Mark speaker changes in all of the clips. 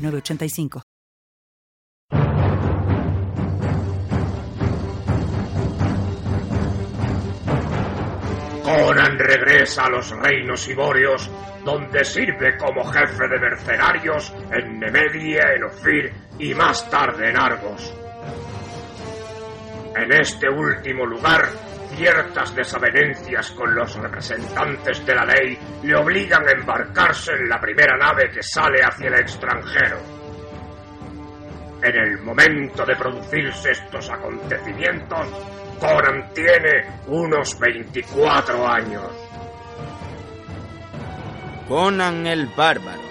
Speaker 1: 985.
Speaker 2: Conan regresa a los reinos iborios, donde sirve como jefe de mercenarios en Nemedia, en Ofir y más tarde en Argos. En este último lugar, ciertas desavenencias con los representantes de la ley le obligan a embarcarse en la primera nave que sale hacia el extranjero. En el momento de producirse estos acontecimientos, Conan tiene unos 24 años.
Speaker 3: Conan el Bárbaro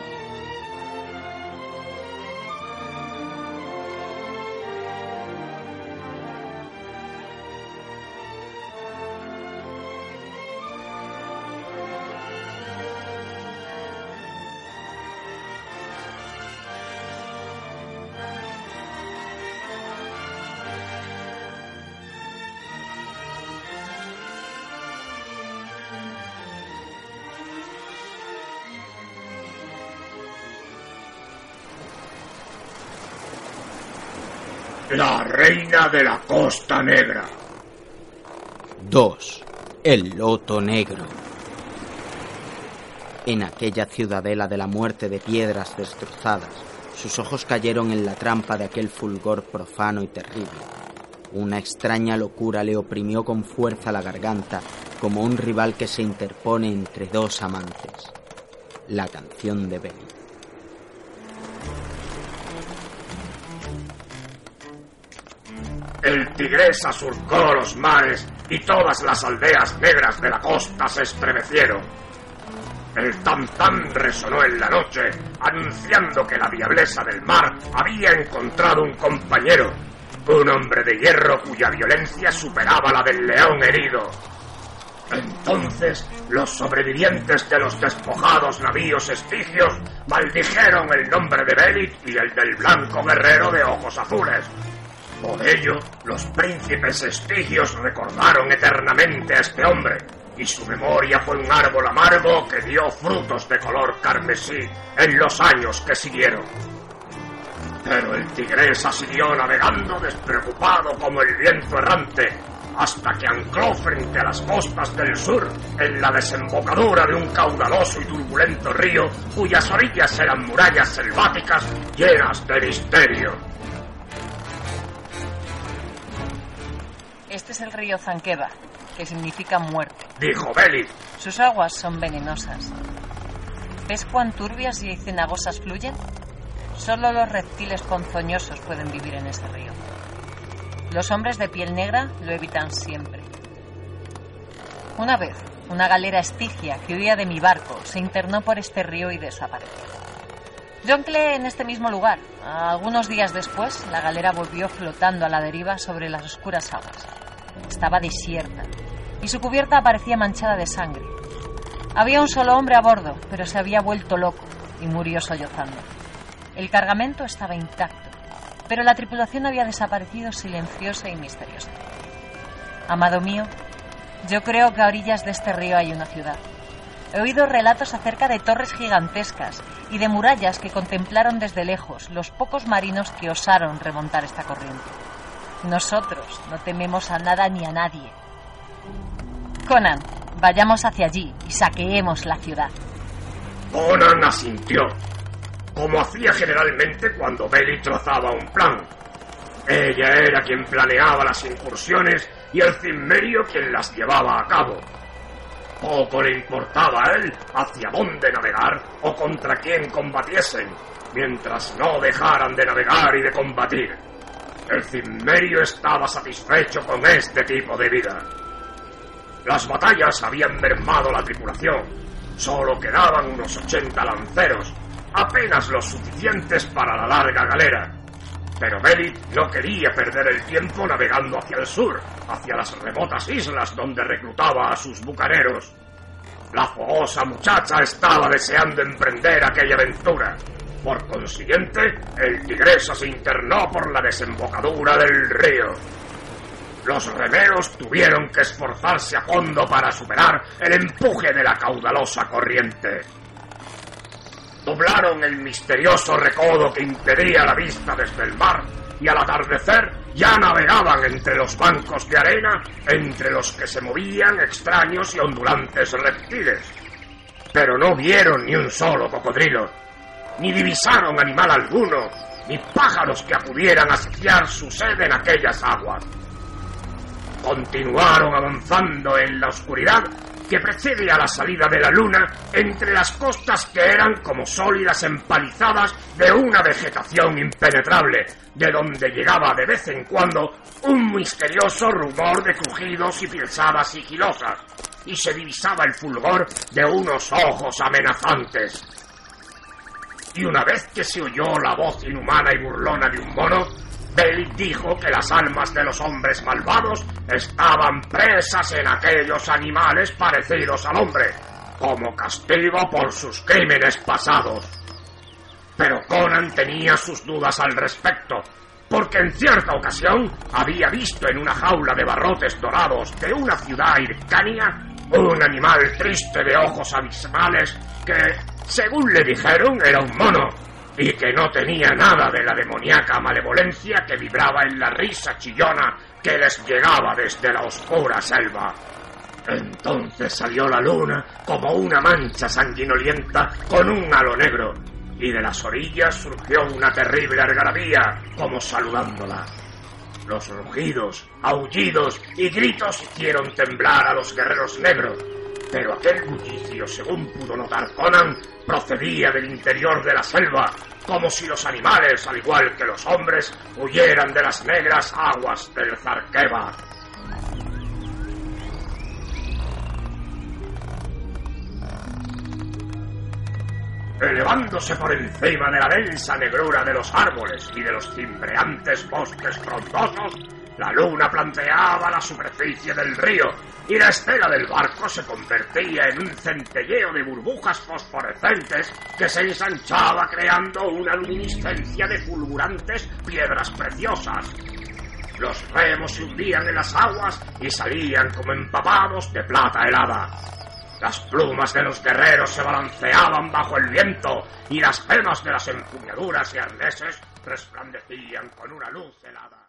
Speaker 2: La reina de la Costa Negra.
Speaker 3: 2. El Loto Negro. En aquella ciudadela de la muerte de piedras destrozadas, sus ojos cayeron en la trampa de aquel fulgor profano y terrible. Una extraña locura le oprimió con fuerza la garganta como un rival que se interpone entre dos amantes. La canción de Benny.
Speaker 2: El tigresa surcó los mares y todas las aldeas negras de la costa se estremecieron. El tam-tam resonó en la noche, anunciando que la diablesa del mar había encontrado un compañero, un hombre de hierro cuya violencia superaba la del león herido. Entonces, los sobrevivientes de los despojados navíos estigios maldijeron el nombre de Belit y el del blanco guerrero de ojos azules, por ello, los príncipes estigios recordaron eternamente a este hombre, y su memoria fue un árbol amargo que dio frutos de color carmesí en los años que siguieron. Pero el tigresa siguió navegando despreocupado como el viento errante, hasta que ancló frente a las costas del sur, en la desembocadura de un caudaloso y turbulento río, cuyas orillas eran murallas selváticas llenas de misterio.
Speaker 4: Este es el río Zanqueva, que significa muerte.
Speaker 2: Dijo Beli.
Speaker 4: Sus aguas son venenosas. ¿Ves cuán turbias y cenagosas fluyen? Solo los reptiles ponzoñosos pueden vivir en este río. Los hombres de piel negra lo evitan siempre. Una vez, una galera estigia que huía de mi barco se internó por este río y desapareció. Yo anclé en este mismo lugar. Algunos días después, la galera volvió flotando a la deriva sobre las oscuras aguas. Estaba desierta y su cubierta parecía manchada de sangre. Había un solo hombre a bordo, pero se había vuelto loco y murió sollozando. El cargamento estaba intacto, pero la tripulación había desaparecido silenciosa y misteriosa. Amado mío, yo creo que a orillas de este río hay una ciudad. He oído relatos acerca de torres gigantescas y de murallas que contemplaron desde lejos los pocos marinos que osaron remontar esta corriente. Nosotros no tememos a nada ni a nadie. Conan, vayamos hacia allí y saqueemos la ciudad.
Speaker 2: Conan asintió, como hacía generalmente cuando Belly trazaba un plan. Ella era quien planeaba las incursiones y el cimmerio quien las llevaba a cabo. Poco le importaba a él hacia dónde navegar o contra quién combatiesen, mientras no dejaran de navegar y de combatir. El cimmerio estaba satisfecho con este tipo de vida. Las batallas habían mermado la tripulación. Solo quedaban unos 80 lanceros, apenas los suficientes para la larga galera. Pero Belit no quería perder el tiempo navegando hacia el sur, hacia las remotas islas donde reclutaba a sus bucaneros. La fogosa muchacha estaba deseando emprender aquella aventura. Por consiguiente, el tigresa se internó por la desembocadura del río. Los remeros tuvieron que esforzarse a fondo para superar el empuje de la caudalosa corriente. Doblaron el misterioso recodo que impedía la vista desde el mar y al atardecer ya navegaban entre los bancos de arena entre los que se movían extraños y ondulantes reptiles. Pero no vieron ni un solo cocodrilo, ni divisaron animal alguno, ni pájaros que acudieran a saciar su sed en aquellas aguas. Continuaron avanzando en la oscuridad que precede a la salida de la luna entre las costas que eran como sólidas empalizadas de una vegetación impenetrable, de donde llegaba de vez en cuando un misterioso rumor de crujidos y pisadas sigilosas, y se divisaba el fulgor de unos ojos amenazantes. Y una vez que se oyó la voz inhumana y burlona de un mono, Bale dijo que las almas de los hombres malvados estaban presas en aquellos animales parecidos al hombre, como castigo por sus crímenes pasados. Pero Conan tenía sus dudas al respecto, porque en cierta ocasión había visto en una jaula de barrotes dorados de una ciudad hircania un animal triste de ojos abismales que, según le dijeron, era un mono y que no tenía nada de la demoníaca malevolencia que vibraba en la risa chillona que les llegaba desde la oscura selva. Entonces salió la luna como una mancha sanguinolienta con un halo negro, y de las orillas surgió una terrible algarabía como saludándola. Los rugidos, aullidos y gritos hicieron temblar a los guerreros negros, pero aquel bullicio, según pudo notar Conan, procedía del interior de la selva, como si los animales, al igual que los hombres, huyeran de las negras aguas del Zarkeva. Elevándose por encima de la densa negrura de los árboles y de los cimbreantes bosques frondosos, la luna planteaba la superficie del río y la estela del barco se convertía en un centelleo de burbujas fosforescentes que se ensanchaba creando una luminiscencia de fulgurantes piedras preciosas. Los remos se hundían en las aguas y salían como empapados de plata helada. Las plumas de los guerreros se balanceaban bajo el viento y las gemas de las empuñaduras y arneses resplandecían con una luz helada.